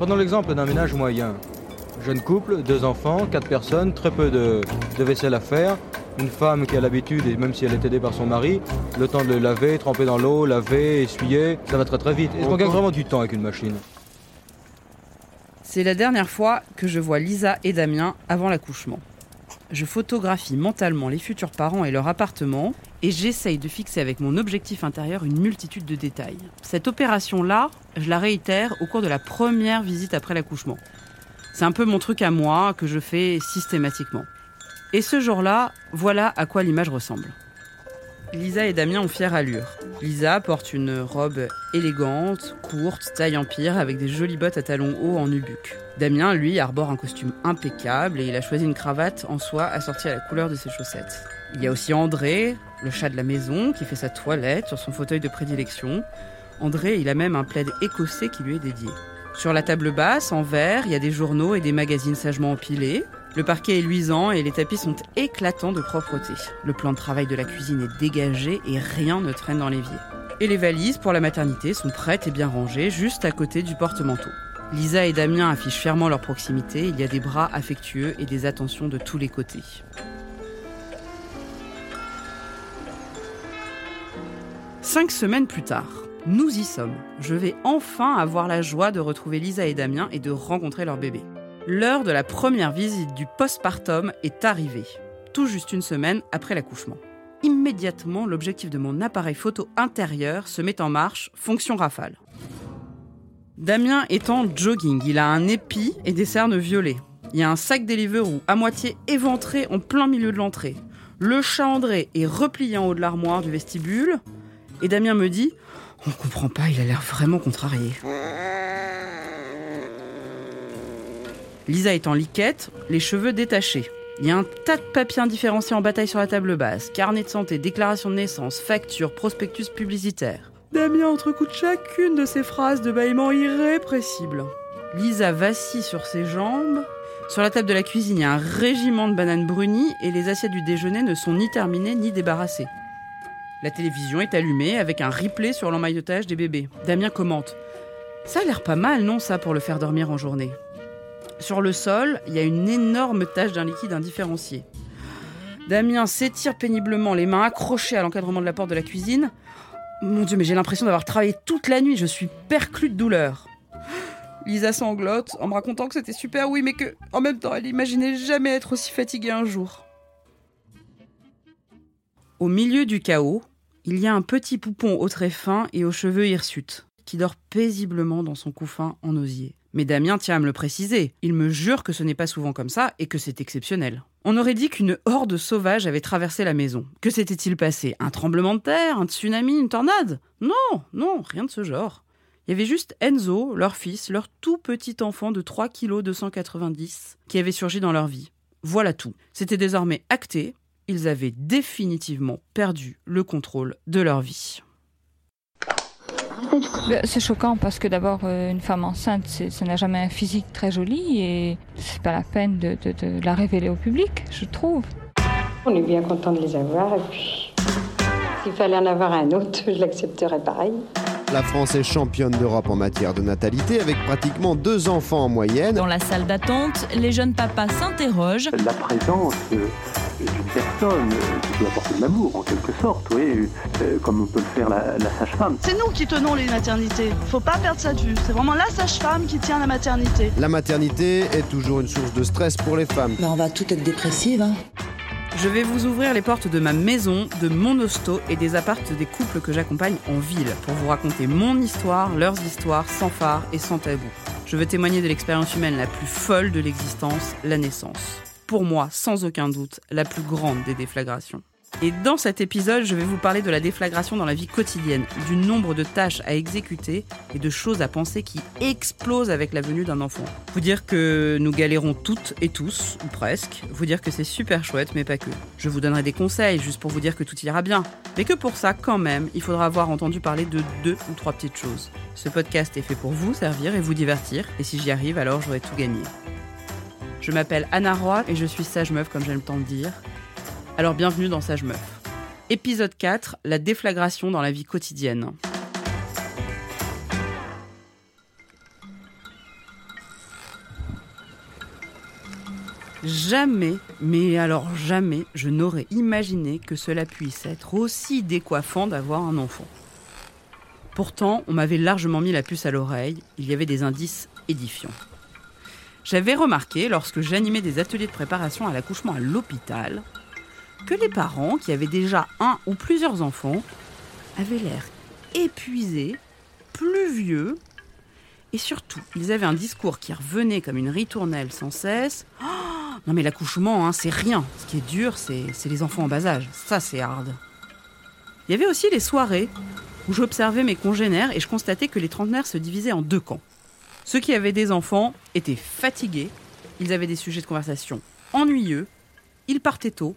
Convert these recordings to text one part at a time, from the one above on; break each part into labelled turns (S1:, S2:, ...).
S1: Prenons l'exemple d'un ménage moyen. Jeune couple, deux enfants, quatre personnes, très peu de, de vaisselle à faire, une femme qui a l'habitude, et même si elle est aidée par son mari, le temps de le laver, tremper dans l'eau, laver, essuyer, ça va très très vite. Est-ce qu'on gagne vraiment du temps avec une machine?
S2: C'est la dernière fois que je vois Lisa et Damien avant l'accouchement. Je photographie mentalement les futurs parents et leur appartement et j'essaye de fixer avec mon objectif intérieur une multitude de détails. Cette opération-là, je la réitère au cours de la première visite après l'accouchement. C'est un peu mon truc à moi que je fais systématiquement. Et ce jour-là, voilà à quoi l'image ressemble. Lisa et Damien ont fière allure. Lisa porte une robe élégante, courte, taille empire, avec des jolies bottes à talons hauts en nubuck. Damien, lui, arbore un costume impeccable et il a choisi une cravate en soie assortie à la couleur de ses chaussettes. Il y a aussi André, le chat de la maison, qui fait sa toilette sur son fauteuil de prédilection. André, il a même un plaid écossais qui lui est dédié. Sur la table basse, en verre, il y a des journaux et des magazines sagement empilés. Le parquet est luisant et les tapis sont éclatants de propreté. Le plan de travail de la cuisine est dégagé et rien ne traîne dans l'évier. Et les valises pour la maternité sont prêtes et bien rangées juste à côté du porte-manteau. Lisa et Damien affichent fièrement leur proximité, il y a des bras affectueux et des attentions de tous les côtés. Cinq semaines plus tard, nous y sommes. Je vais enfin avoir la joie de retrouver Lisa et Damien et de rencontrer leur bébé. L'heure de la première visite du postpartum est arrivée, tout juste une semaine après l'accouchement. Immédiatement, l'objectif de mon appareil photo intérieur se met en marche, fonction rafale. Damien est en jogging, il a un épi et des cernes violets. Il y a un sac Deliveroo à moitié éventré en plein milieu de l'entrée. Le chat André est replié en haut de l'armoire du vestibule. Et Damien me dit On comprend pas, il a l'air vraiment contrarié. Lisa est en liquette, les cheveux détachés. Il y a un tas de papiers indifférenciés en bataille sur la table basse. Carnet de santé, déclaration de naissance, facture, prospectus publicitaire. Damien entrecoute chacune de ces phrases de bâillement irrépressible. Lisa vacille sur ses jambes. Sur la table de la cuisine, il y a un régiment de bananes brunies et les assiettes du déjeuner ne sont ni terminées ni débarrassées. La télévision est allumée avec un replay sur l'emmaillotage des bébés. Damien commente. Ça a l'air pas mal, non, ça, pour le faire dormir en journée sur le sol, il y a une énorme tache d'un liquide indifférencié. Damien s'étire péniblement, les mains accrochées à l'encadrement de la porte de la cuisine. Mon Dieu, mais j'ai l'impression d'avoir travaillé toute la nuit, je suis perclue de douleur. Lisa sanglote en me racontant que c'était super, oui, mais que, en même temps, elle imaginait jamais être aussi fatiguée un jour. Au milieu du chaos, il y a un petit poupon au très fin et aux cheveux hirsutes, qui dort paisiblement dans son couffin en osier. Mais Damien tient à me le préciser. Il me jure que ce n'est pas souvent comme ça et que c'est exceptionnel. On aurait dit qu'une horde sauvage avait traversé la maison. Que s'était-il passé? Un tremblement de terre? Un tsunami? Une tornade? Non, non, rien de ce genre. Il y avait juste Enzo, leur fils, leur tout petit enfant de 3 kg 290, qui avait surgi dans leur vie. Voilà tout. C'était désormais acté. Ils avaient définitivement perdu le contrôle de leur vie.
S3: Ben, c'est choquant parce que d'abord, euh, une femme enceinte, ça n'a jamais un physique très joli et c'est pas la peine de, la révéler au public, je trouve.
S4: On est bien content de les avoir et puis s'il fallait en avoir un autre, je l'accepterais pareil.
S5: La France est championne d'Europe en matière de natalité avec pratiquement deux enfants en moyenne.
S6: Dans la salle d'attente, les jeunes papas s'interrogent.
S7: La présence euh, d'une personne qui peut apporter de l'amour en quelque sorte, oui, euh, comme peut le faire la, sage-femme.
S8: C'est nous qui tenons les maternités. Faut pas perdre ça de vue. C'est vraiment la sage-femme qui tient la maternité.
S5: La maternité est toujours une source de stress pour les femmes.
S9: Mais on va tout être dépressive. Hein.
S2: Je vais vous ouvrir les portes de ma maison, de mon hosto et des appartes des couples que j'accompagne en ville pour vous raconter mon histoire, leurs histoires, sans phare et sans tabou. Je veux témoigner de l'expérience humaine la plus folle de l'existence, la naissance. Pour moi, sans aucun doute, la plus grande des déflagrations. Et dans cet épisode, je vais vous parler de la déflagration dans la vie quotidienne, du nombre de tâches à exécuter et de choses à penser qui explosent avec la venue d'un enfant. Vous dire que nous galérons toutes et tous, ou presque, vous dire que c'est super chouette, mais pas que. Je vous donnerai des conseils juste pour vous dire que tout ira bien, mais que pour ça, quand même, il faudra avoir entendu parler de deux ou trois petites choses. Ce podcast est fait pour vous servir et vous divertir, et si j'y arrive, alors j'aurai tout gagné. Je m'appelle Anna Roy et je suis sage meuf comme j'aime tant le dire. Alors bienvenue dans Sage meuf. Épisode 4, la déflagration dans la vie quotidienne. Jamais, mais alors jamais, je n'aurais imaginé que cela puisse être aussi décoiffant d'avoir un enfant. Pourtant, on m'avait largement mis la puce à l'oreille, il y avait des indices édifiants. J'avais remarqué, lorsque j'animais des ateliers de préparation à l'accouchement à l'hôpital, que les parents qui avaient déjà un ou plusieurs enfants avaient l'air épuisés, plus vieux, et surtout, ils avaient un discours qui revenait comme une ritournelle sans cesse. Oh, non mais l'accouchement, hein, c'est rien. Ce qui est dur, c'est les enfants en bas âge. Ça, c'est hard. Il y avait aussi les soirées où j'observais mes congénères et je constatais que les trentenaires se divisaient en deux camps. Ceux qui avaient des enfants étaient fatigués, ils avaient des sujets de conversation ennuyeux, ils partaient tôt,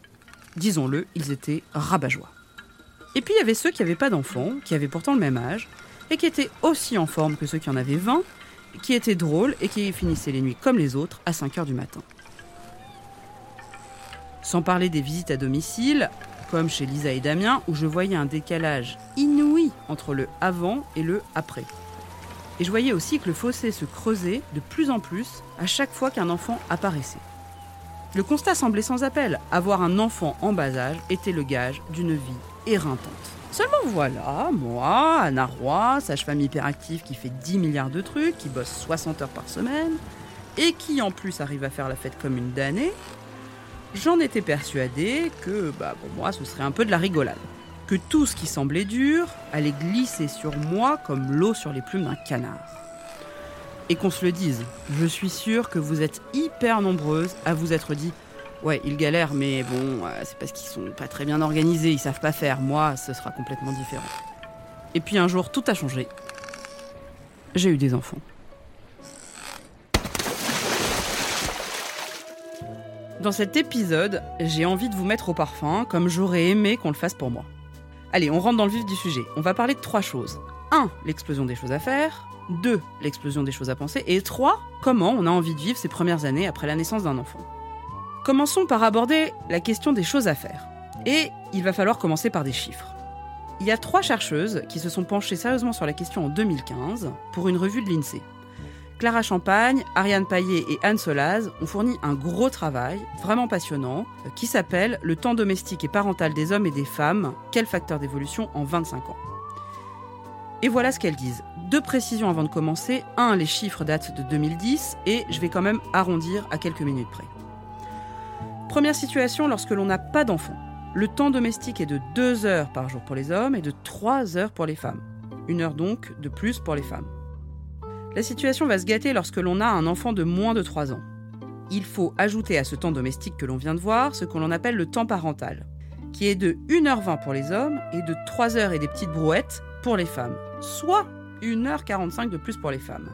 S2: disons-le, ils étaient rabat-joie. Et puis il y avait ceux qui n'avaient pas d'enfants, qui avaient pourtant le même âge, et qui étaient aussi en forme que ceux qui en avaient 20, qui étaient drôles et qui finissaient les nuits comme les autres à 5 heures du matin. Sans parler des visites à domicile, comme chez Lisa et Damien, où je voyais un décalage inouï entre le avant et le après. Et je voyais aussi que le fossé se creusait de plus en plus à chaque fois qu'un enfant apparaissait. Le constat semblait sans appel. Avoir un enfant en bas âge était le gage d'une vie éreintante. Seulement voilà, moi, Anna Roy, sage-femme hyperactive qui fait 10 milliards de trucs, qui bosse 60 heures par semaine, et qui en plus arrive à faire la fête comme une damnée, j'en étais persuadée que, bah, pour moi, ce serait un peu de la rigolade. Que tout ce qui semblait dur allait glisser sur moi comme l'eau sur les plumes d'un canard. Et qu'on se le dise, je suis sûre que vous êtes hyper nombreuses à vous être dit Ouais, ils galèrent, mais bon, euh, c'est parce qu'ils sont pas très bien organisés, ils savent pas faire. Moi, ce sera complètement différent. Et puis un jour, tout a changé. J'ai eu des enfants. Dans cet épisode, j'ai envie de vous mettre au parfum, comme j'aurais aimé qu'on le fasse pour moi. Allez, on rentre dans le vif du sujet. On va parler de trois choses. 1. L'explosion des choses à faire. 2. L'explosion des choses à penser. Et 3. Comment on a envie de vivre ces premières années après la naissance d'un enfant. Commençons par aborder la question des choses à faire. Et il va falloir commencer par des chiffres. Il y a trois chercheuses qui se sont penchées sérieusement sur la question en 2015 pour une revue de l'INSEE. Clara Champagne, Ariane Paillet et Anne Solaz ont fourni un gros travail, vraiment passionnant, qui s'appelle Le temps domestique et parental des hommes et des femmes, quel facteur d'évolution en 25 ans? Et voilà ce qu'elles disent. Deux précisions avant de commencer. Un, les chiffres datent de 2010 et je vais quand même arrondir à quelques minutes près. Première situation lorsque l'on n'a pas d'enfant. Le temps domestique est de 2 heures par jour pour les hommes et de 3 heures pour les femmes. Une heure donc de plus pour les femmes. La situation va se gâter lorsque l'on a un enfant de moins de 3 ans. Il faut ajouter à ce temps domestique que l'on vient de voir ce que l'on appelle le temps parental, qui est de 1h20 pour les hommes et de 3 heures et des petites brouettes pour les femmes, soit 1h45 de plus pour les femmes.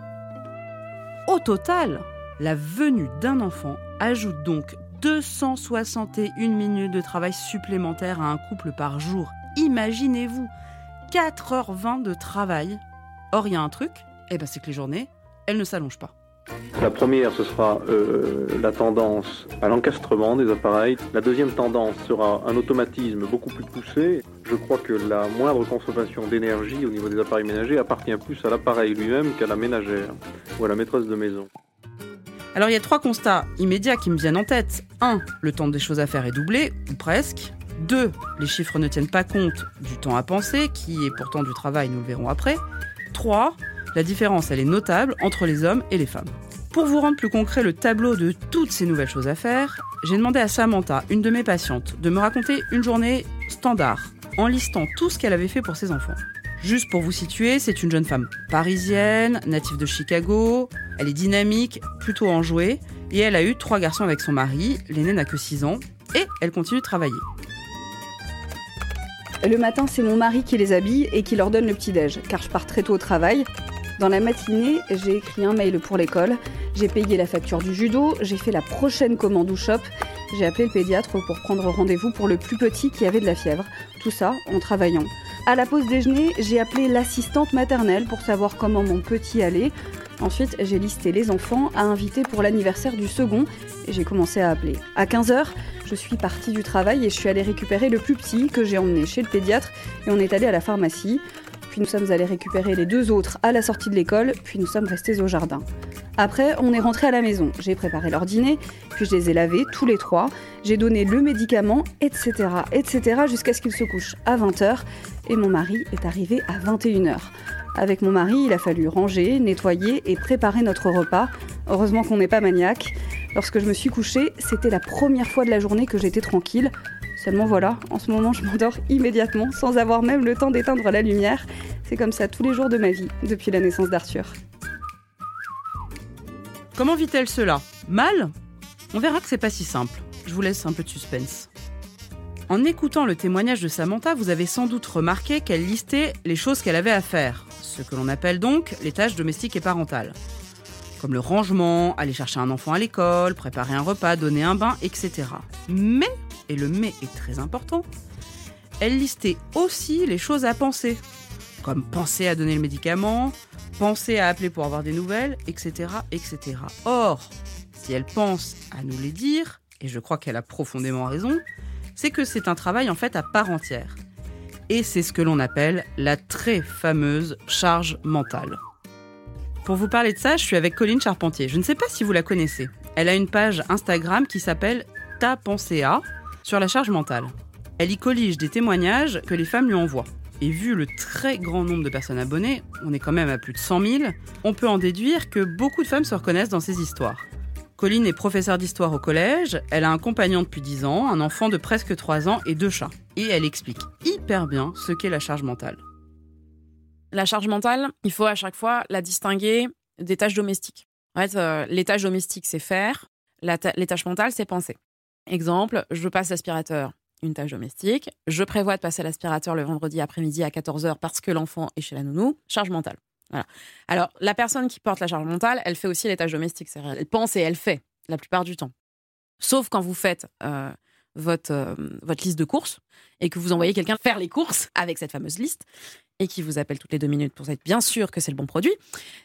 S2: Au total, la venue d'un enfant ajoute donc 261 minutes de travail supplémentaire à un couple par jour. Imaginez-vous 4h20 de travail. Or, il y a un truc, eh ben, c'est que les journées, elles ne s'allongent pas.
S7: La première, ce sera euh, la tendance à l'encastrement des appareils. La deuxième tendance sera un automatisme beaucoup plus poussé. Je crois que la moindre consommation d'énergie au niveau des appareils ménagers appartient plus à l'appareil lui-même qu'à la ménagère ou à la maîtresse de maison.
S2: Alors il y a trois constats immédiats qui me viennent en tête. 1. Le temps des choses à faire est doublé, ou presque. 2. Les chiffres ne tiennent pas compte du temps à penser, qui est pourtant du travail, nous le verrons après. 3. La différence, elle est notable entre les hommes et les femmes. Pour vous rendre plus concret le tableau de toutes ces nouvelles choses à faire, j'ai demandé à Samantha, une de mes patientes, de me raconter une journée standard, en listant tout ce qu'elle avait fait pour ses enfants. Juste pour vous situer, c'est une jeune femme parisienne, native de Chicago. Elle est dynamique, plutôt enjouée, et elle a eu trois garçons avec son mari. L'aîné n'a que 6 ans, et elle continue de travailler.
S10: Le matin, c'est mon mari qui les habille et qui leur donne le petit-déj, car je pars très tôt au travail. Dans la matinée, j'ai écrit un mail pour l'école, j'ai payé la facture du judo, j'ai fait la prochaine commande au shop, j'ai appelé le pédiatre pour prendre rendez-vous pour le plus petit qui avait de la fièvre. Tout ça en travaillant. À la pause déjeuner, j'ai appelé l'assistante maternelle pour savoir comment mon petit allait. Ensuite, j'ai listé les enfants à inviter pour l'anniversaire du second et j'ai commencé à appeler. À 15h, je suis partie du travail et je suis allée récupérer le plus petit que j'ai emmené chez le pédiatre et on est allé à la pharmacie. Puis nous sommes allés récupérer les deux autres à la sortie de l'école, puis nous sommes restés au jardin. Après, on est rentré à la maison. J'ai préparé leur dîner, puis je les ai lavés tous les trois. J'ai donné le médicament, etc., etc., jusqu'à ce qu'ils se couchent à 20h. Et mon mari est arrivé à 21h. Avec mon mari, il a fallu ranger, nettoyer et préparer notre repas. Heureusement qu'on n'est pas maniaque. Lorsque je me suis couchée, c'était la première fois de la journée que j'étais tranquille. Seulement voilà, en ce moment je m'endors immédiatement sans avoir même le temps d'éteindre la lumière. C'est comme ça tous les jours de ma vie depuis la naissance d'Arthur.
S2: Comment vit-elle cela? Mal? On verra que c'est pas si simple. Je vous laisse un peu de suspense. En écoutant le témoignage de Samantha, vous avez sans doute remarqué qu'elle listait les choses qu'elle avait à faire, ce que l'on appelle donc les tâches domestiques et parentales. Comme le rangement, aller chercher un enfant à l'école, préparer un repas, donner un bain, etc. Mais, et le mais est très important, elle listait aussi les choses à penser, comme penser à donner le médicament, penser à appeler pour avoir des nouvelles, etc. etc. Or, si elle pense à nous les dire, et je crois qu'elle a profondément raison, c'est que c'est un travail en fait à part entière. Et c'est ce que l'on appelle la très fameuse charge mentale. Pour vous parler de ça, je suis avec Colline Charpentier. Je ne sais pas si vous la connaissez. Elle a une page Instagram qui s'appelle Ta pensée sur la charge mentale. Elle y collige des témoignages que les femmes lui envoient. Et vu le très grand nombre de personnes abonnées, on est quand même à plus de 100 000, on peut en déduire que beaucoup de femmes se reconnaissent dans ces histoires. Colline est professeure d'histoire au collège, elle a un compagnon depuis 10 ans, un enfant de presque 3 ans et deux chats. Et elle explique hyper bien ce qu'est la charge mentale.
S11: La charge mentale, il faut à chaque fois la distinguer des tâches domestiques. En fait, euh, les tâches domestiques, c'est faire, les tâches mentales, c'est penser. Exemple, je passe l'aspirateur, une tâche domestique. Je prévois de passer l'aspirateur le vendredi après-midi à 14h parce que l'enfant est chez la nounou, charge mentale. Voilà. Alors, la personne qui porte la charge mentale, elle fait aussi les tâches domestiques. Elle pense et elle fait, la plupart du temps. Sauf quand vous faites euh, votre, euh, votre liste de courses et que vous envoyez quelqu'un faire les courses avec cette fameuse liste et qui vous appelle toutes les deux minutes pour être bien sûr que c'est le bon produit.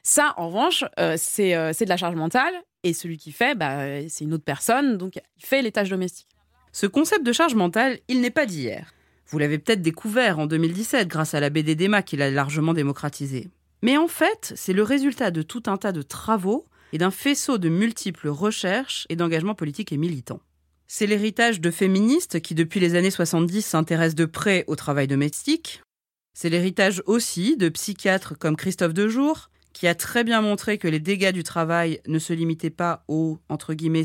S11: Ça, en revanche, euh, c'est de la charge mentale et celui qui fait, bah, c'est une autre personne, donc il fait les tâches domestiques.
S2: Ce concept de charge mentale, il n'est pas d'hier. Vous l'avez peut-être découvert en 2017 grâce à la BD d'Emma qui l'a largement démocratisé. Mais en fait, c'est le résultat de tout un tas de travaux et d'un faisceau de multiples recherches et d'engagements politiques et militants. C'est l'héritage de féministes qui, depuis les années 70, s'intéressent de près au travail domestique. C'est l'héritage aussi de psychiatres comme Christophe Dejour, qui a très bien montré que les dégâts du travail ne se limitaient pas aux,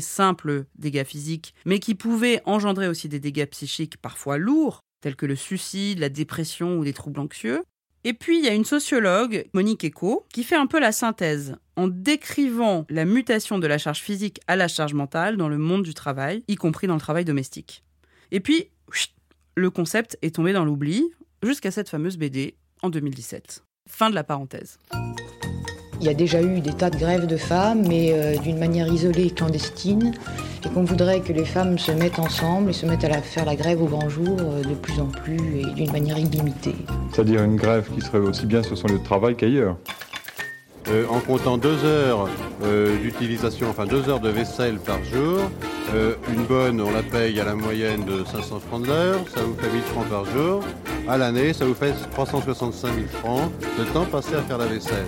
S2: simples dégâts physiques, mais qui pouvaient engendrer aussi des dégâts psychiques parfois lourds, tels que le suicide, la dépression ou des troubles anxieux. Et puis, il y a une sociologue, Monique Eco, qui fait un peu la synthèse en décrivant la mutation de la charge physique à la charge mentale dans le monde du travail, y compris dans le travail domestique. Et puis, le concept est tombé dans l'oubli jusqu'à cette fameuse BD en 2017. Fin de la parenthèse.
S9: Il y a déjà eu des tas de grèves de femmes, mais euh, d'une manière isolée et clandestine, et qu'on voudrait que les femmes se mettent ensemble et se mettent à la- faire la grève au grand jour euh, de plus en plus et d'une manière illimitée.
S12: C'est-à-dire une grève qui serait aussi bien sur son lieu de travail qu'ailleurs.
S13: Euh, en comptant deux heures euh, d'utilisation, enfin deux heures de vaisselle par jour, euh, une bonne, on la paye à la moyenne de 500 francs de l'heure, ça vous fait 1000 francs par jour. À l'année, ça vous fait 365 000 francs de temps passé à faire la vaisselle.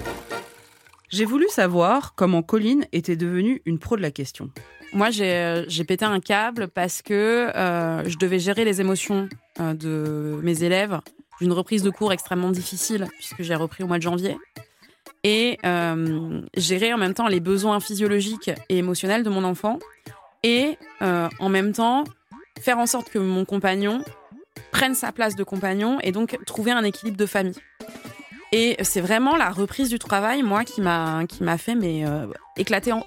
S2: J'ai voulu savoir comment Colline était devenue une pro de la question.
S11: Moi, j'ai euh, pété un câble parce que euh, je devais gérer les émotions euh, de mes élèves d'une reprise de cours extrêmement difficile, puisque j'ai repris au mois de janvier. Et gérer en même temps les besoins physiologiques et émotionnels de mon enfant. Et en même temps, faire en sorte que mon compagnon prenne sa place de compagnon et donc trouver un équilibre de famille. Et c'est vraiment la reprise du travail, moi, qui m'a qui m'a fait mais euh, éclater en,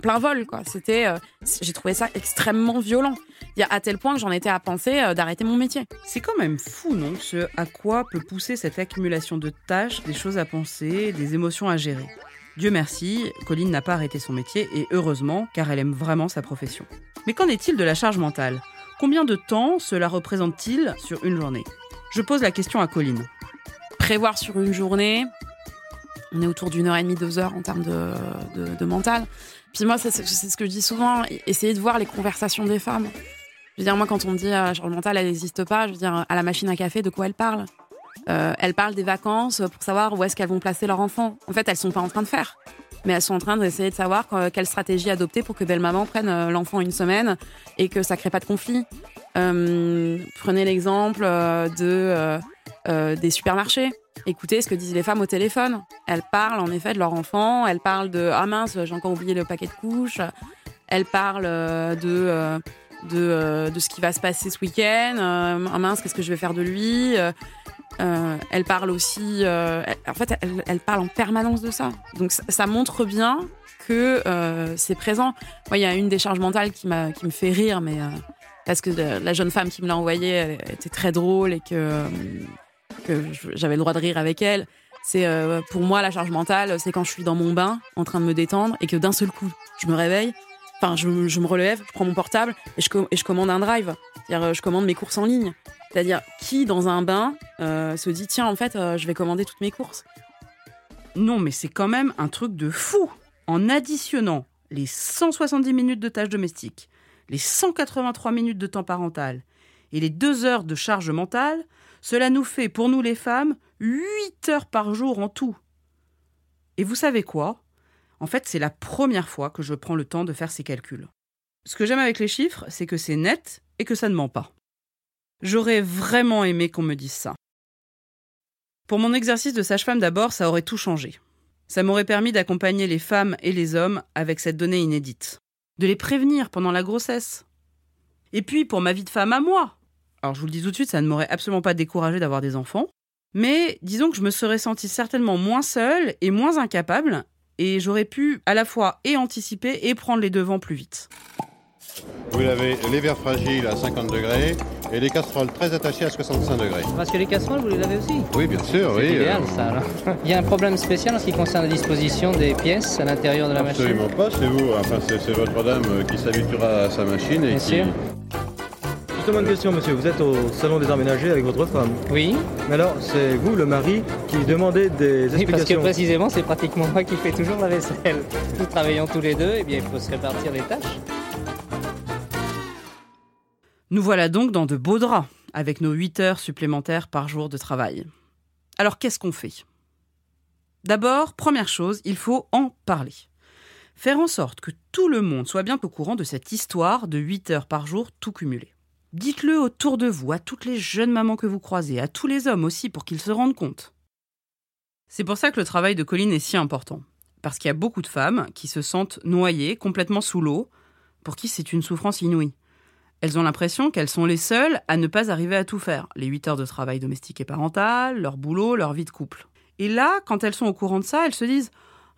S11: plein vol, quoi. C'était, euh, j'ai trouvé ça extrêmement violent. À tel point que j'en étais à penser euh, d'arrêter mon métier.
S2: C'est quand même fou, non Ce à quoi peut pousser cette accumulation de tâches, des choses à penser, des émotions à gérer. Dieu merci, Colline n'a pas arrêté son métier et heureusement, car elle aime vraiment sa profession. Mais qu'en est-il de la charge mentale? Combien de temps cela représente-t-il sur une journée? Je pose la question à Colline.
S11: Prévoir sur une journée, on est autour d'une heure et demie, deux heures en termes de, de, mental. Puis moi, c'est ce que je dis souvent, essayer de voir les conversations des femmes. Je veux dire, moi, quand on me dit euh, la charge mentale, elle n'existe pas, je veux dire, à la machine à café, de quoi elle parle? Euh, Elles parlent des vacances pour savoir où est-ce qu'elles vont placer leur enfant. En fait, elles sont pas en train de faire. mais elles sont en train d'essayer de savoir euh, quelle stratégie adopter pour que belle maman prenne euh, l'enfant une semaine et que ça crée pas de conflit. Prenez l'exemple de euh, des supermarchés. Écoutez ce que disent les femmes au téléphone. Elles parlent en effet de leur enfant. Elles parlent de ah mince j'ai encore oublié le paquet de couches. Elles parlent euh, de euh, de, de ce qui va se passer ce week-end. Ah mince qu'est-ce que je vais faire de lui? Euh, euh, elle parle aussi, en fait, elle, elle parle en permanence de ça. Donc ça, montre bien que c'est présent. Moi, il y a une décharge mentale qui qui me fait rire, mais parce que la jeune femme qui me l'a envoyée elle était très drôle et que que j'avais le droit de rire avec elle. C'est euh, pour moi la charge mentale, c'est quand je suis dans mon bain en train de me détendre et que d'un seul coup je me réveille. Enfin, je, me relève, je prends mon portable et je, commande un drive. C'est-à-dire, euh, je commande mes courses en ligne. C'est-à-dire, qui dans un bain euh, se dit tiens, en fait, je vais commander toutes mes courses?
S2: Non, mais c'est quand même un truc de fou. En additionnant les 170 minutes de tâches domestiques, les 183 minutes de temps parental et les 2 heures de charge mentale, cela nous fait, pour nous les femmes, 8 heures par jour en tout. Et vous savez quoi? En fait, c'est la première fois que je prends le temps de faire ces calculs. Ce que j'aime avec les chiffres, c'est que c'est net et que ça ne ment pas. J'aurais vraiment aimé qu'on me dise ça. Pour mon exercice de sage-femme d'abord, ça aurait tout changé. Ça m'aurait permis d'accompagner les femmes et les hommes avec cette donnée inédite. De les prévenir pendant la grossesse. Et puis, pour ma vie de femme à moi. Alors, je vous le dis tout de suite, ça ne m'aurait absolument pas découragé d'avoir des enfants. Mais disons que je me serais sentie certainement moins seule et moins incapable. Et j'aurais pu à la fois et anticiper et prendre les devants plus vite.
S13: Vous avez les verres fragiles à 50 degrés et les casseroles très attachées à 65 degrés.
S14: Parce que les casseroles, vous les avez aussi
S13: Oui, bien sûr,
S14: C'est
S13: oui.
S14: idéal,
S13: euh,
S14: ça. alors. Il y a un problème spécial en ce qui concerne la disposition des pièces à l'intérieur de la machine
S13: Absolument pas, c'est vous, enfin c'est c'est votre dame qui s'habituera à sa machine et
S14: Bien
S13: qui...
S14: sûr.
S1: Justement une question, monsieur. Vous êtes au salon des aménagés avec votre femme.
S14: Oui.
S1: Mais alors, c'est vous, le mari, qui demandez des
S14: Oui, parce que
S1: explications.
S14: précisément, c'est pratiquement moi qui fais toujours la vaisselle. Nous travaillons tous les deux, et bien il faut se répartir les tâches.
S2: Nous voilà donc dans de beaux draps, avec nos 8 heures supplémentaires par jour de travail. Alors qu'est-ce qu'on fait? D'abord, première chose, il faut en parler. Faire en sorte que tout le monde soit bien au courant de cette histoire de 8 heures par jour tout cumulé. Dites-le autour de vous, à toutes les jeunes mamans que vous croisez, à tous les hommes aussi, pour qu'ils se rendent compte. C'est pour ça que le travail de Colline est si important. Parce qu'il y a beaucoup de femmes qui se sentent noyées, complètement sous l'eau, pour qui c'est une souffrance inouïe. Elles ont l'impression qu'elles sont les seules à ne pas arriver à tout faire. Les 8 heures de travail domestique et parental, leur boulot, leur vie de couple. Et là, quand elles sont au courant de ça, elles se disent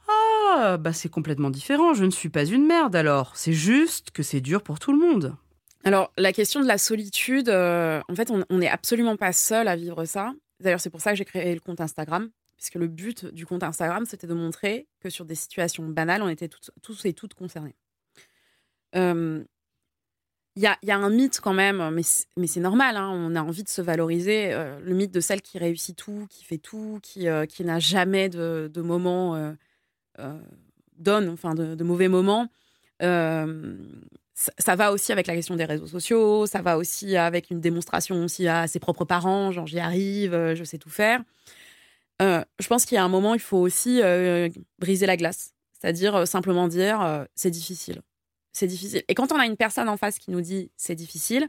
S2: Ah, bah c'est complètement différent, je ne suis pas une merde alors. C'est juste que c'est dur pour tout le monde.
S11: Alors, la question de la solitude, euh, en fait, on n'est absolument pas seul à vivre ça. D'ailleurs, c'est pour ça que j'ai créé le compte Instagram, puisque le but du compte Instagram, c'était de montrer que sur des situations banales, on était tous et toutes concernés. Euh, Il y, a, il y a un mythe quand même, mais c'est normal, hein, on a envie de se valoriser. euh, le mythe de celle qui réussit tout, qui fait tout, qui, euh, n'a jamais de, euh, euh, donne, enfin de, mauvais moments. Euh, ça, va aussi avec la question des réseaux sociaux, ça va aussi avec une démonstration aussi à ses propres parents, genre j'y arrive, euh, je sais tout faire. Euh, je pense qu'il y a un moment, il faut aussi euh, briser la glace, c'est-à-dire simplement dire c'est difficile, c'est difficile. Et quand on a une personne en face qui nous dit c'est difficile,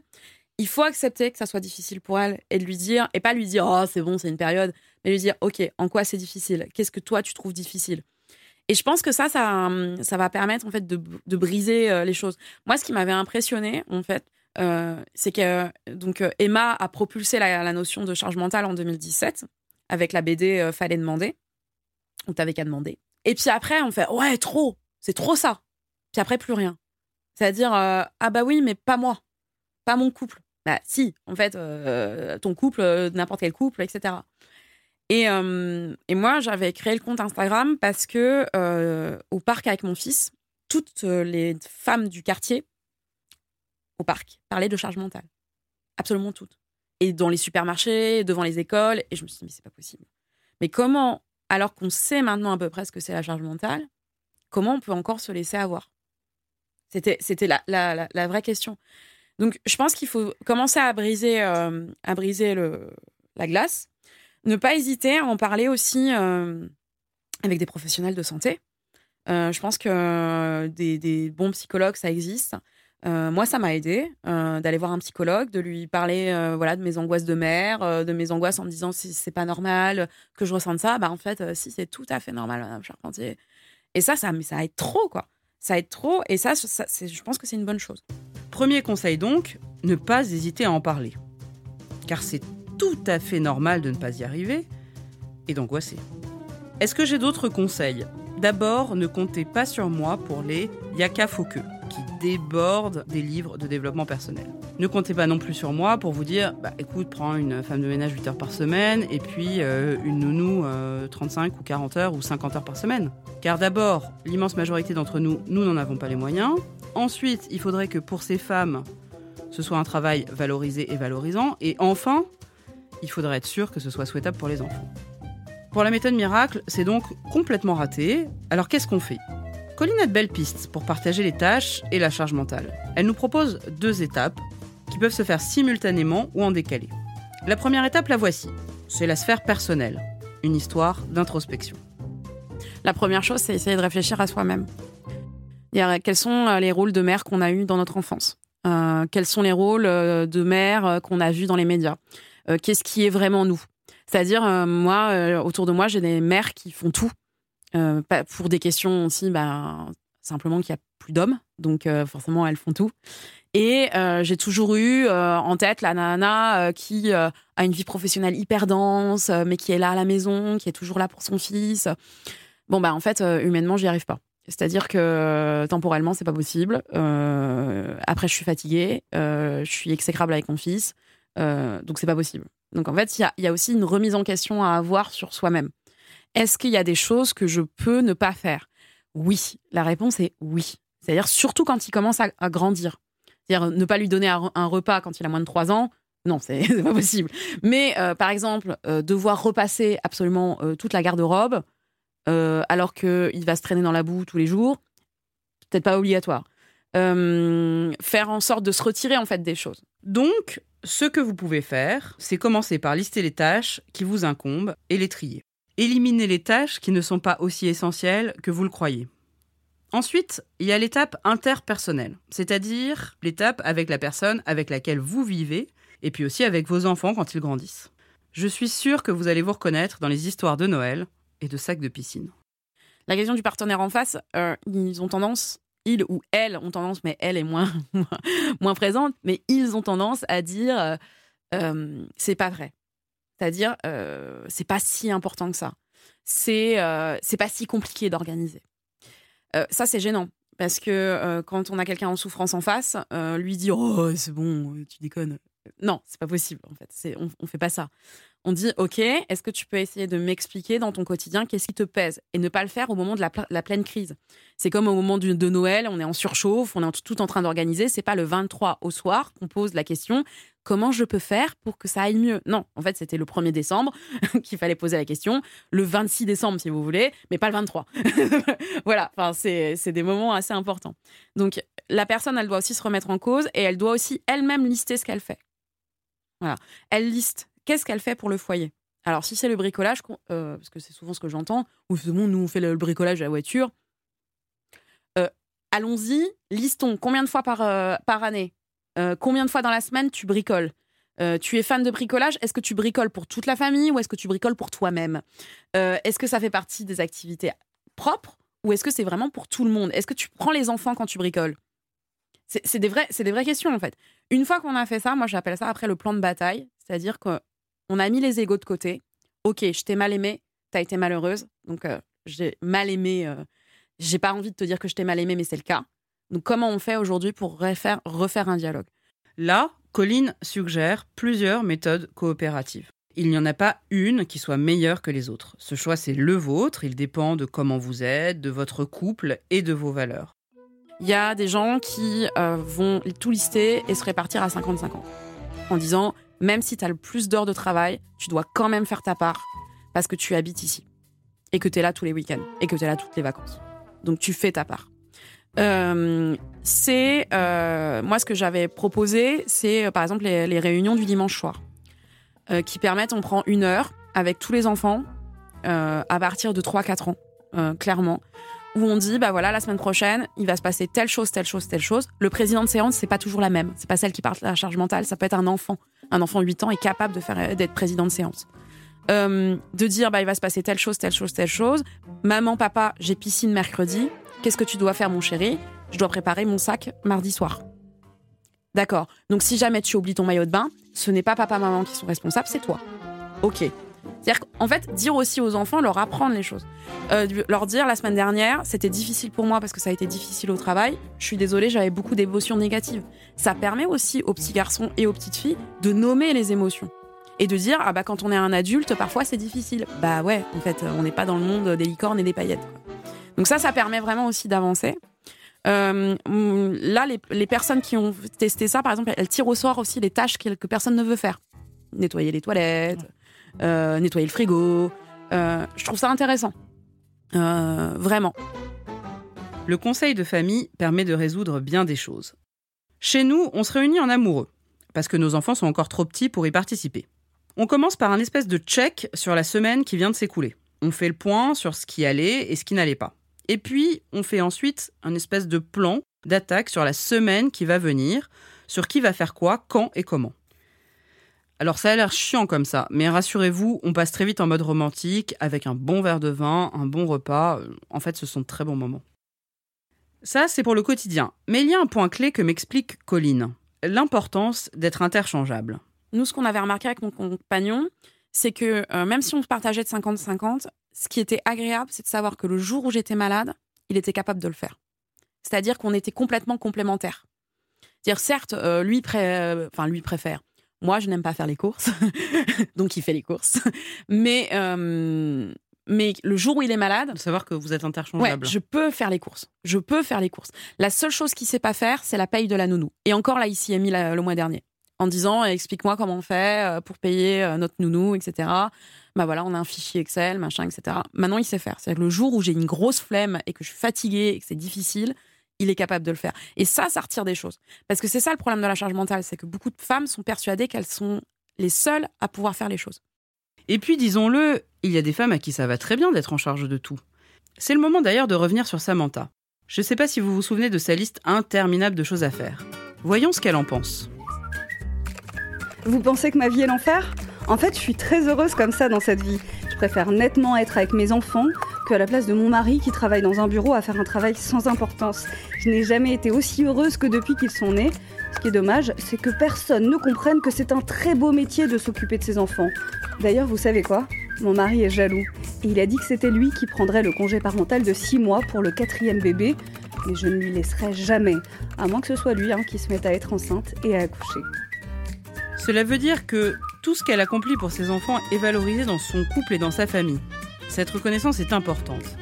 S11: il faut accepter que ça soit difficile pour elle et de lui dire, et pas lui dire oh c'est bon, c'est une période, mais lui dire ok, en quoi c'est difficile? Qu'est-ce que toi tu trouves difficile? Et je pense que ça, ça, hum, ça va permettre en fait de, de briser euh, les choses. Moi, ce qui m'avait impressionné, en fait, euh, c'est que euh, donc Emma a propulsé la, la notion de charge mentale en 2017 avec la BD Fallait demander ou T'avais qu'à demander. Et puis après, on fait ouais trop, c'est trop ça. Puis après plus rien. C'est-à-dire ah bah oui, mais pas moi, pas mon couple. Bah si, en fait, ton couple, n'importe quel couple, etc. Et, euh, et moi, j'avais créé le compte Instagram parce que euh, au parc avec mon fils, toutes euh, les femmes du quartier au parc parlaient de charge mentale. Absolument toutes. Et dans les supermarchés, devant les écoles. Et je me suis dit, mais c'est pas possible. Mais comment, alors qu'on sait maintenant à peu près ce que c'est la charge mentale, comment on peut encore se laisser avoir? C'était, la, vraie question. Donc, je pense qu'il faut commencer à briser, à briser la glace ne pas hésiter à en parler aussi euh, avec des professionnels de santé. Euh, je pense que des, des bons psychologues, ça existe. Euh, moi, ça m'a aidé euh, d'aller voir un psychologue, de lui parler euh, voilà, de mes angoisses de mère, euh, de mes angoisses en me disant si c'est pas normal que je ressente ça. Bah, en fait, euh, si c'est tout à fait normal, Madame Charpentier. Et ça, ça, mais ça aide trop, quoi. Ça aide trop. Et ça, ça je pense que c'est une bonne chose.
S2: Premier conseil donc, ne pas hésiter à en parler. Car c'est tout à fait normal de ne pas y arriver et d'angoisser. Est-ce que j'ai d'autres conseils? D'abord, ne comptez pas sur moi pour les yaka focus qui débordent des livres de développement personnel. Ne comptez pas non plus sur moi pour vous dire bah, écoute, prends une femme de ménage 8 heures par semaine et puis euh, une nounou euh, 35 ou 40 heures ou 50 heures par semaine. Car d'abord, l'immense majorité d'entre nous, nous n'en avons pas les moyens. Ensuite, il faudrait que pour ces femmes, ce soit un travail valorisé et valorisant. Et enfin, il faudrait être sûr que ce soit souhaitable pour les enfants. Pour la méthode miracle, c'est donc complètement raté. Alors qu'est-ce qu'on fait? Colline a de belles pistes pour partager les tâches et la charge mentale. Elle nous propose deux étapes qui peuvent se faire simultanément ou en décalé. La première étape, la voici. C'est la sphère personnelle, une histoire d'introspection.
S11: La première chose, c'est essayer de réfléchir à soi-même. Quels sont euh, les rôles de mère qu'on a eus dans notre enfance? Euh, Quels sont les rôles euh, de mère qu'on a vus dans les médias? Euh, Qu'est-ce qui est vraiment nous? C'est-à-dire, euh, moi, euh, autour de moi, j'ai des mères qui font tout. Pour des questions aussi, bah, simplement qu'il n'y a plus d'hommes. Donc, forcément, elles font tout. Et j'ai toujours eu en tête la nana qui a une vie professionnelle hyper dense, mais qui est là à la maison, qui est toujours là pour son fils. Bon, bah, en fait, humainement, j'y arrive pas. C'est-à-dire que temporellement, c'est pas possible. Après, je suis fatiguée, je suis exécrable avec mon fils, euh, donc c'est pas possible. Donc en fait, il y a, aussi une remise en question à avoir sur soi-même. Est-ce qu'il y a des choses que je peux ne pas faire? Oui. La réponse est oui. C'est-à-dire surtout quand il commence à, grandir. C'est-à-dire ne pas lui donner un, repas quand il a moins de 3 ans. Non, c'est pas possible. Mais euh, par exemple, euh, devoir repasser absolument toute la garde-robe, alors qu'il va se traîner dans la boue tous les jours, peut-être pas obligatoire. Faire en sorte de se retirer en fait des choses.
S2: Donc, ce que vous pouvez faire, c'est commencer par lister les tâches qui vous incombent et les trier. Éliminez les tâches qui ne sont pas aussi essentielles que vous le croyez. Ensuite, il y a l'étape interpersonnelle, c'est-à-dire l'étape avec la personne avec laquelle vous vivez, et puis aussi avec vos enfants quand ils grandissent. Je suis sûre que vous allez vous reconnaître dans les histoires de Noël et de sacs de piscine.
S11: La question du partenaire en face, euh, ils ont tendance, ils ou elles ont tendance, mais elle est moins, moins, présente, mais ils ont tendance à dire euh, euh, c'est pas vrai. C'est-à-dire, euh, c'est pas si important que ça. C'est pas si compliqué d'organiser. Ça, c'est gênant. Parce que quand on a quelqu'un en souffrance en face, lui dire Oh, c'est bon, tu déconnes. Non, c'est pas possible, en fait. On, on fait pas ça. On dit Ok, est-ce que tu peux essayer de m'expliquer dans ton quotidien qu'est-ce qui te pèse Et ne pas le faire au moment de la, pleine crise? C'est comme au moment de Noël, on est en surchauffe, on est tout en train d'organiser. C'est pas le 23 au soir qu'on pose la question comment je peux faire pour que ça aille mieux? Non, en fait, c'était le 1er décembre qu'il fallait poser la question, le 26 décembre si vous voulez, mais pas le 23. voilà, enfin, c'est des moments assez importants. Donc, la personne, elle doit aussi se remettre en cause et elle doit aussi elle-même lister ce qu'elle fait. Voilà. Elle liste qu'est-ce qu'elle fait pour le foyer. Alors, si c'est le bricolage, euh, parce que c'est souvent ce que j'entends, ou bon, nous, fait le bricolage de la voiture. Euh, Allons-y, listons combien de fois par, euh, par année, combien de fois dans la semaine tu bricoles. Tu es fan de bricolage, est-ce que tu bricoles pour toute la famille ou est-ce que tu bricoles pour toi-même? Est-ce que ça fait partie des activités propres ou est-ce que c'est vraiment pour tout le monde? Est-ce que tu prends les enfants quand tu bricoles? C'est des, vrais- des vraies questions en fait. Une fois qu'on a fait ça, moi j'appelle ça après le plan de bataille, c'est-à-dire qu'on a mis les égaux de côté. Ok, je t'ai mal aimé, t'as été malheureuse, donc euh, j'ai mal aimé. euh, j'ai pas envie de te dire que je t'ai mal aimé, mais c'est le cas. Donc comment on fait aujourd'hui pour refaire, refaire un dialogue?
S2: Là, Colline suggère plusieurs méthodes coopératives. Il n'y en a pas une qui soit meilleure que les autres. Ce choix, c'est le vôtre, il dépend de comment vous êtes, de votre couple et de vos valeurs.
S11: Il y a des gens qui euh, vont tout lister et se répartir à 50-50. En disant, même si tu as le plus d'heures de travail, tu dois quand même faire ta part parce que tu habites ici. Et que tu es là tous les week-ends. Et que tu es là toutes les vacances. Donc tu fais ta part. Euh, c'est euh, moi ce que j'avais proposé, c'est par exemple les, réunions du dimanche soir, qui permettent, on prend une heure avec tous les enfants à partir de 3-4 ans, clairement, où on dit bah voilà la semaine prochaine il va se passer telle chose telle chose telle chose. Le président de séance c'est pas toujours la même. C'est pas celle qui de la charge mentale. Ça peut être un enfant. Un enfant de 8 ans est capable de faire d'être président de séance. Euh, de dire bah il va se passer telle chose telle chose telle chose. Maman papa j'ai piscine mercredi. Qu'est-ce que tu dois faire mon chéri? Je dois préparer mon sac mardi soir. D'accord. Donc si jamais tu oublies ton maillot de bain ce n'est pas papa maman qui sont responsables c'est toi. Ok c'est-à-dire qu'en fait, dire aussi aux enfants, leur apprendre les choses. Euh, leur dire, la semaine dernière, c'était difficile pour moi parce que ça a été difficile au travail. Je suis désolée, j'avais beaucoup d'émotions négatives. Ça permet aussi aux petits garçons et aux petites filles de nommer les émotions. Et de dire, ah bah quand on est un adulte, parfois c'est difficile. Bah ouais, en fait, on n'est pas dans le monde des licornes et des paillettes. Donc ça, ça permet vraiment aussi d'avancer. Euh, là, les, les personnes qui ont testé ça, par exemple, elles tirent au sort aussi les tâches que, personne ne veut faire. Nettoyer les toilettes, nettoyer le frigo. Euh, je trouve ça intéressant. Euh, vraiment.
S2: Le conseil de famille permet de résoudre bien des choses. Chez nous, on se réunit en amoureux, parce que nos enfants sont encore trop petits pour y participer. On commence par un espèce de check sur la semaine qui vient de s'écouler. On fait le point sur ce qui allait et ce qui n'allait pas. Et puis, on fait ensuite un espèce de plan d'attaque sur la semaine qui va venir, sur qui va faire quoi, quand et comment. Alors ça a l'air chiant comme ça, mais rassurez-vous, on passe très vite en mode romantique, avec un bon verre de vin, un bon repas. En fait, ce sont de très bons moments. Ça, c'est pour le quotidien. Mais il y a un point clé que m'explique Colline. L'importance d'être interchangeable.
S11: Nous, ce qu'on avait remarqué avec mon compagnon, c'est que euh, même si on partageait de 50-50, ce qui était agréable, c'est de savoir que le jour où j'étais malade, il était capable de le faire. C'est-à-dire qu'on était complètement complémentaires. C'est-à-dire, certes, euh, euh, lui préfère. Moi, je n'aime pas faire les courses, donc il fait les courses. Mais, euh, mais le jour où il est malade,
S2: De savoir que vous êtes
S11: ouais,
S2: interchangeable.
S11: je peux faire les courses. Je peux faire les courses. La seule chose qu'il sait pas faire, c'est la paye de la nounou. Et encore là, il s'y est mis la- le mois dernier, en disant explique-moi comment on fait euh, pour payer euh, notre nounou, etc. Bah voilà, on a un fichier Excel, machin, etc. Maintenant, il sait faire. C'est-à-dire que le jour où j'ai une grosse flemme et que je suis fatiguée et que c'est difficile, il est capable de le faire. Et ça, ça retire des choses. Parce que c'est ça le problème de la charge mentale, c'est que beaucoup de femmes sont persuadées qu'elles sont les seules à pouvoir faire les choses.
S2: Et puis, disons-le, il y a des femmes à qui ça va très bien d'être en charge de tout. C'est le moment d'ailleurs de revenir sur Samantha. Je ne sais pas si vous vous souvenez de sa liste interminable de choses à faire. Voyons ce qu'elle en pense.
S10: Vous pensez que ma vie est l'enfer? En fait, je suis très heureuse comme ça dans cette vie. Je préfère nettement être avec mes enfants que à la place de mon mari qui travaille dans un bureau à faire un travail sans importance. Je n'ai jamais été aussi heureuse que depuis qu'ils sont nés. Ce qui est dommage, c'est que personne ne comprenne que c'est un très beau métier de s'occuper de ses enfants. D'ailleurs, vous savez quoi? Mon mari est jaloux. Et il a dit que c'était lui qui prendrait le congé parental de 6 mois pour le quatrième bébé. Mais je ne lui laisserai jamais. À moins que ce soit lui hein, qui se mette à être enceinte et à accoucher.
S2: Cela veut dire que tout ce qu'elle accomplit pour ses enfants est valorisé dans son couple et dans sa famille. Cette reconnaissance est importante.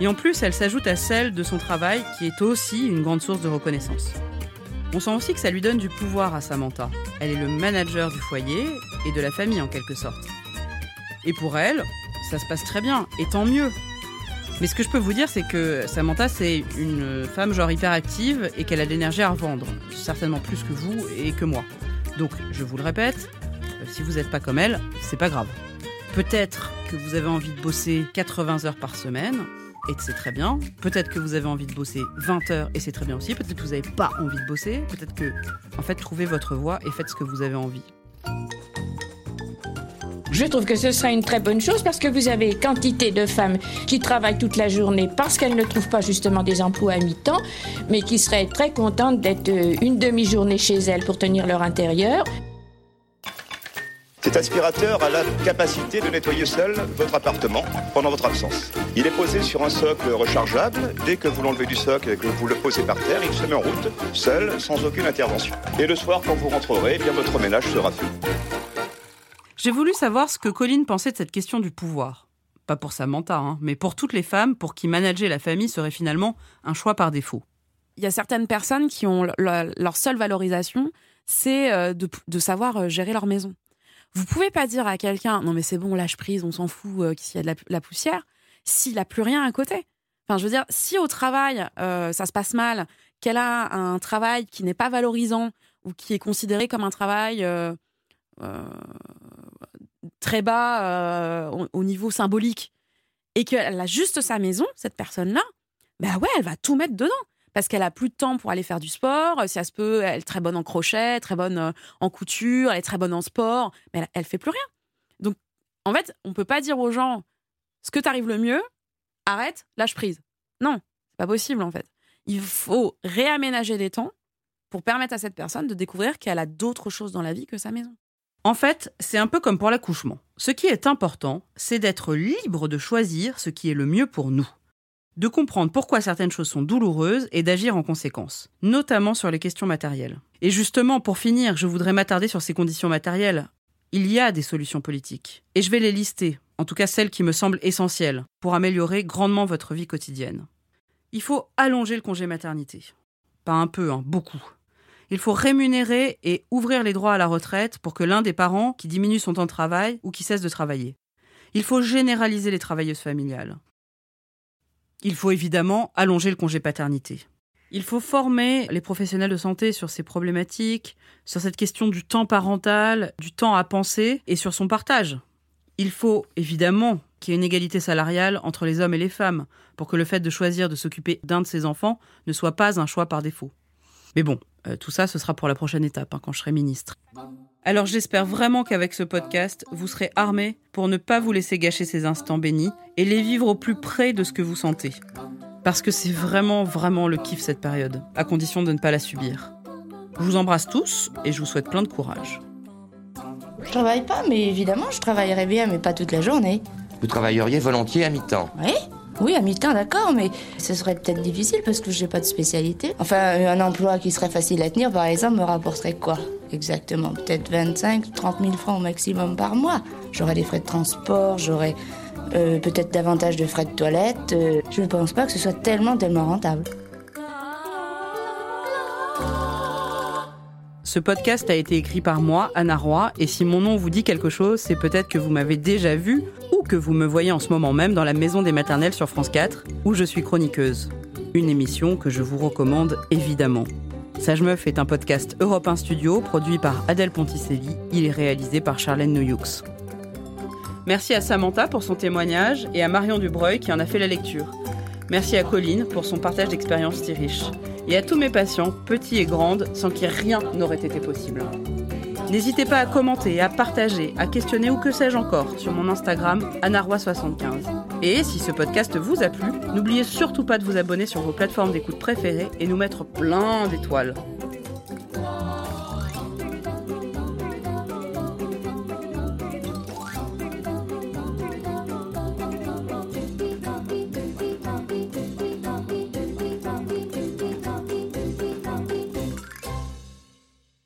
S2: Et en plus, elle s'ajoute à celle de son travail, qui est aussi une grande source de reconnaissance. On sent aussi que ça lui donne du pouvoir à Samantha. Elle est le manager du foyer et de la famille en quelque sorte. Et pour elle, ça se passe très bien, et tant mieux. Mais ce que je peux vous dire, c'est que Samantha, c'est une femme genre hyperactive et qu'elle a de l'énergie à revendre. Certainement plus que vous et que moi. Donc, je vous le répète, si vous n'êtes pas comme elle, c'est pas grave. Peut-être que vous avez envie de bosser 80 heures par semaine, et c'est très bien. Peut-être que vous avez envie de bosser 20 heures, et c'est très bien aussi. Peut-être que vous n'avez pas envie de bosser. Peut-être que, en fait, trouvez votre voie et faites ce que vous avez envie.
S15: Je trouve que ce serait une très bonne chose parce que vous avez quantité de femmes qui travaillent toute la journée parce qu'elles ne trouvent pas justement des emplois à mi-temps, mais qui seraient très contentes d'être euh, une demi-journée chez elles pour tenir leur intérieur.
S16: Cet aspirateur a la capacité de nettoyer seul votre appartement pendant votre absence. Il est posé sur un socle rechargeable. Dès que vous l'enlevez du socle et que vous le posez par terre, il se met en route, seul, sans aucune intervention. Et le soir, quand vous rentrerez, eh bien votre ménage sera fait.
S2: J'ai voulu savoir ce que Colline pensait de cette question du pouvoir. Pas pour Samantha, hein, mais pour toutes les femmes pour qui manager la famille serait finalement un choix par défaut.
S11: Il y a certaines personnes qui ont le- leur seule valorisation, c'est euh, de, de savoir euh, gérer leur maison. Vous pouvez pas dire à quelqu'un non mais c'est bon lâche prise, on s'en fout euh, qu'il y a de la, poussière, s'il a plus rien à côté. Enfin je veux dire si au travail euh, ça se passe mal, qu'elle a un travail qui n'est pas valorisant ou qui est considéré comme un travail euh, euh, très bas au, au niveau symbolique et qu'elle a juste sa maison, cette personne-là, bah ouais, elle va tout mettre dedans. Parce qu'elle a plus de temps pour aller faire du sport. Si elle se peut, elle est très bonne en crochet, très bonne euh, en couture, elle est très bonne en sport, mais elle, elle fait plus rien. Donc, en fait, on peut pas dire aux gens ce que t'arrive le mieux, arrête, lâche prise. Non, c'est pas possible en fait. Il faut réaménager des temps pour permettre à cette personne de découvrir qu'elle a d'autres choses dans la vie que sa maison.
S2: En fait, c'est un peu comme pour l'accouchement. Ce qui est important, c'est d'être libre de choisir ce qui est le mieux pour nous. De comprendre pourquoi certaines choses sont douloureuses et d'agir en conséquence, notamment sur les questions matérielles. Et justement, pour finir, je voudrais m'attarder sur ces conditions matérielles. Il y a des solutions politiques. Et je vais les lister, en tout cas celles qui me semblent essentielles, pour améliorer grandement votre vie quotidienne. Il faut allonger le congé maternité. Pas un peu, hein, beaucoup. Il faut rémunérer et ouvrir les droits à la retraite pour que l'un des parents qui diminue son temps de travail ou qui cesse de travailler. Il faut généraliser les travailleuses familiales. Il faut évidemment allonger le congé paternité. Il faut former les professionnels de santé sur ces problématiques, sur cette question du temps parental, du temps à penser et sur son partage. Il faut évidemment qu'il y ait une égalité salariale entre les hommes et les femmes pour que le fait de choisir de s'occuper d'un de ses enfants ne soit pas un choix par défaut. Mais bon, euh, tout ça, ce sera pour la prochaine étape, hein, quand je serai ministre. Alors j'espère vraiment qu'avec ce podcast, vous serez armés pour ne pas vous laisser gâcher ces instants bénis et les vivre au plus près de ce que vous sentez. Parce que c'est vraiment, vraiment le kiff cette période, à condition de ne pas la subir. Je vous embrasse tous et je vous souhaite plein de courage.
S17: Je travaille pas, mais évidemment, je travaillerai bien, mais pas toute la journée.
S18: Vous travailleriez volontiers à mi-temps
S17: Oui oui, à mi-temps, d'accord, mais ce serait peut-être difficile parce que j'ai pas de spécialité. Enfin, un emploi qui serait facile à tenir, par exemple, me rapporterait quoi? Exactement, peut-être 25, 30 000 francs au maximum par mois. J'aurais des frais de transport, j'aurais euh, peut-être davantage de frais de toilette. Euh, je ne pense pas que ce soit tellement, tellement rentable.
S2: Ce podcast a été écrit par moi, Anna Roy, et si mon nom vous dit quelque chose, c'est peut-être que vous m'avez déjà vu ou que vous me voyez en ce moment même dans la Maison des Maternelles sur France 4, où je suis chroniqueuse. Une émission que je vous recommande évidemment. Sage Meuf est un podcast Europe 1 Studio produit par Adèle Ponticelli. Il est réalisé par Charlène Noyoux. Merci à Samantha pour son témoignage et à Marion Dubreuil qui en a fait la lecture. Merci à Colline pour son partage d'expériences si riche. Et à tous mes patients, petits et grandes, sans qui rien n'aurait été possible. N'hésitez pas à commenter, à partager, à questionner ou que sais-je encore sur mon Instagram anaroi75. Et si ce podcast vous a plu, n'oubliez surtout pas de vous abonner sur vos plateformes d'écoute préférées et nous mettre plein d'étoiles.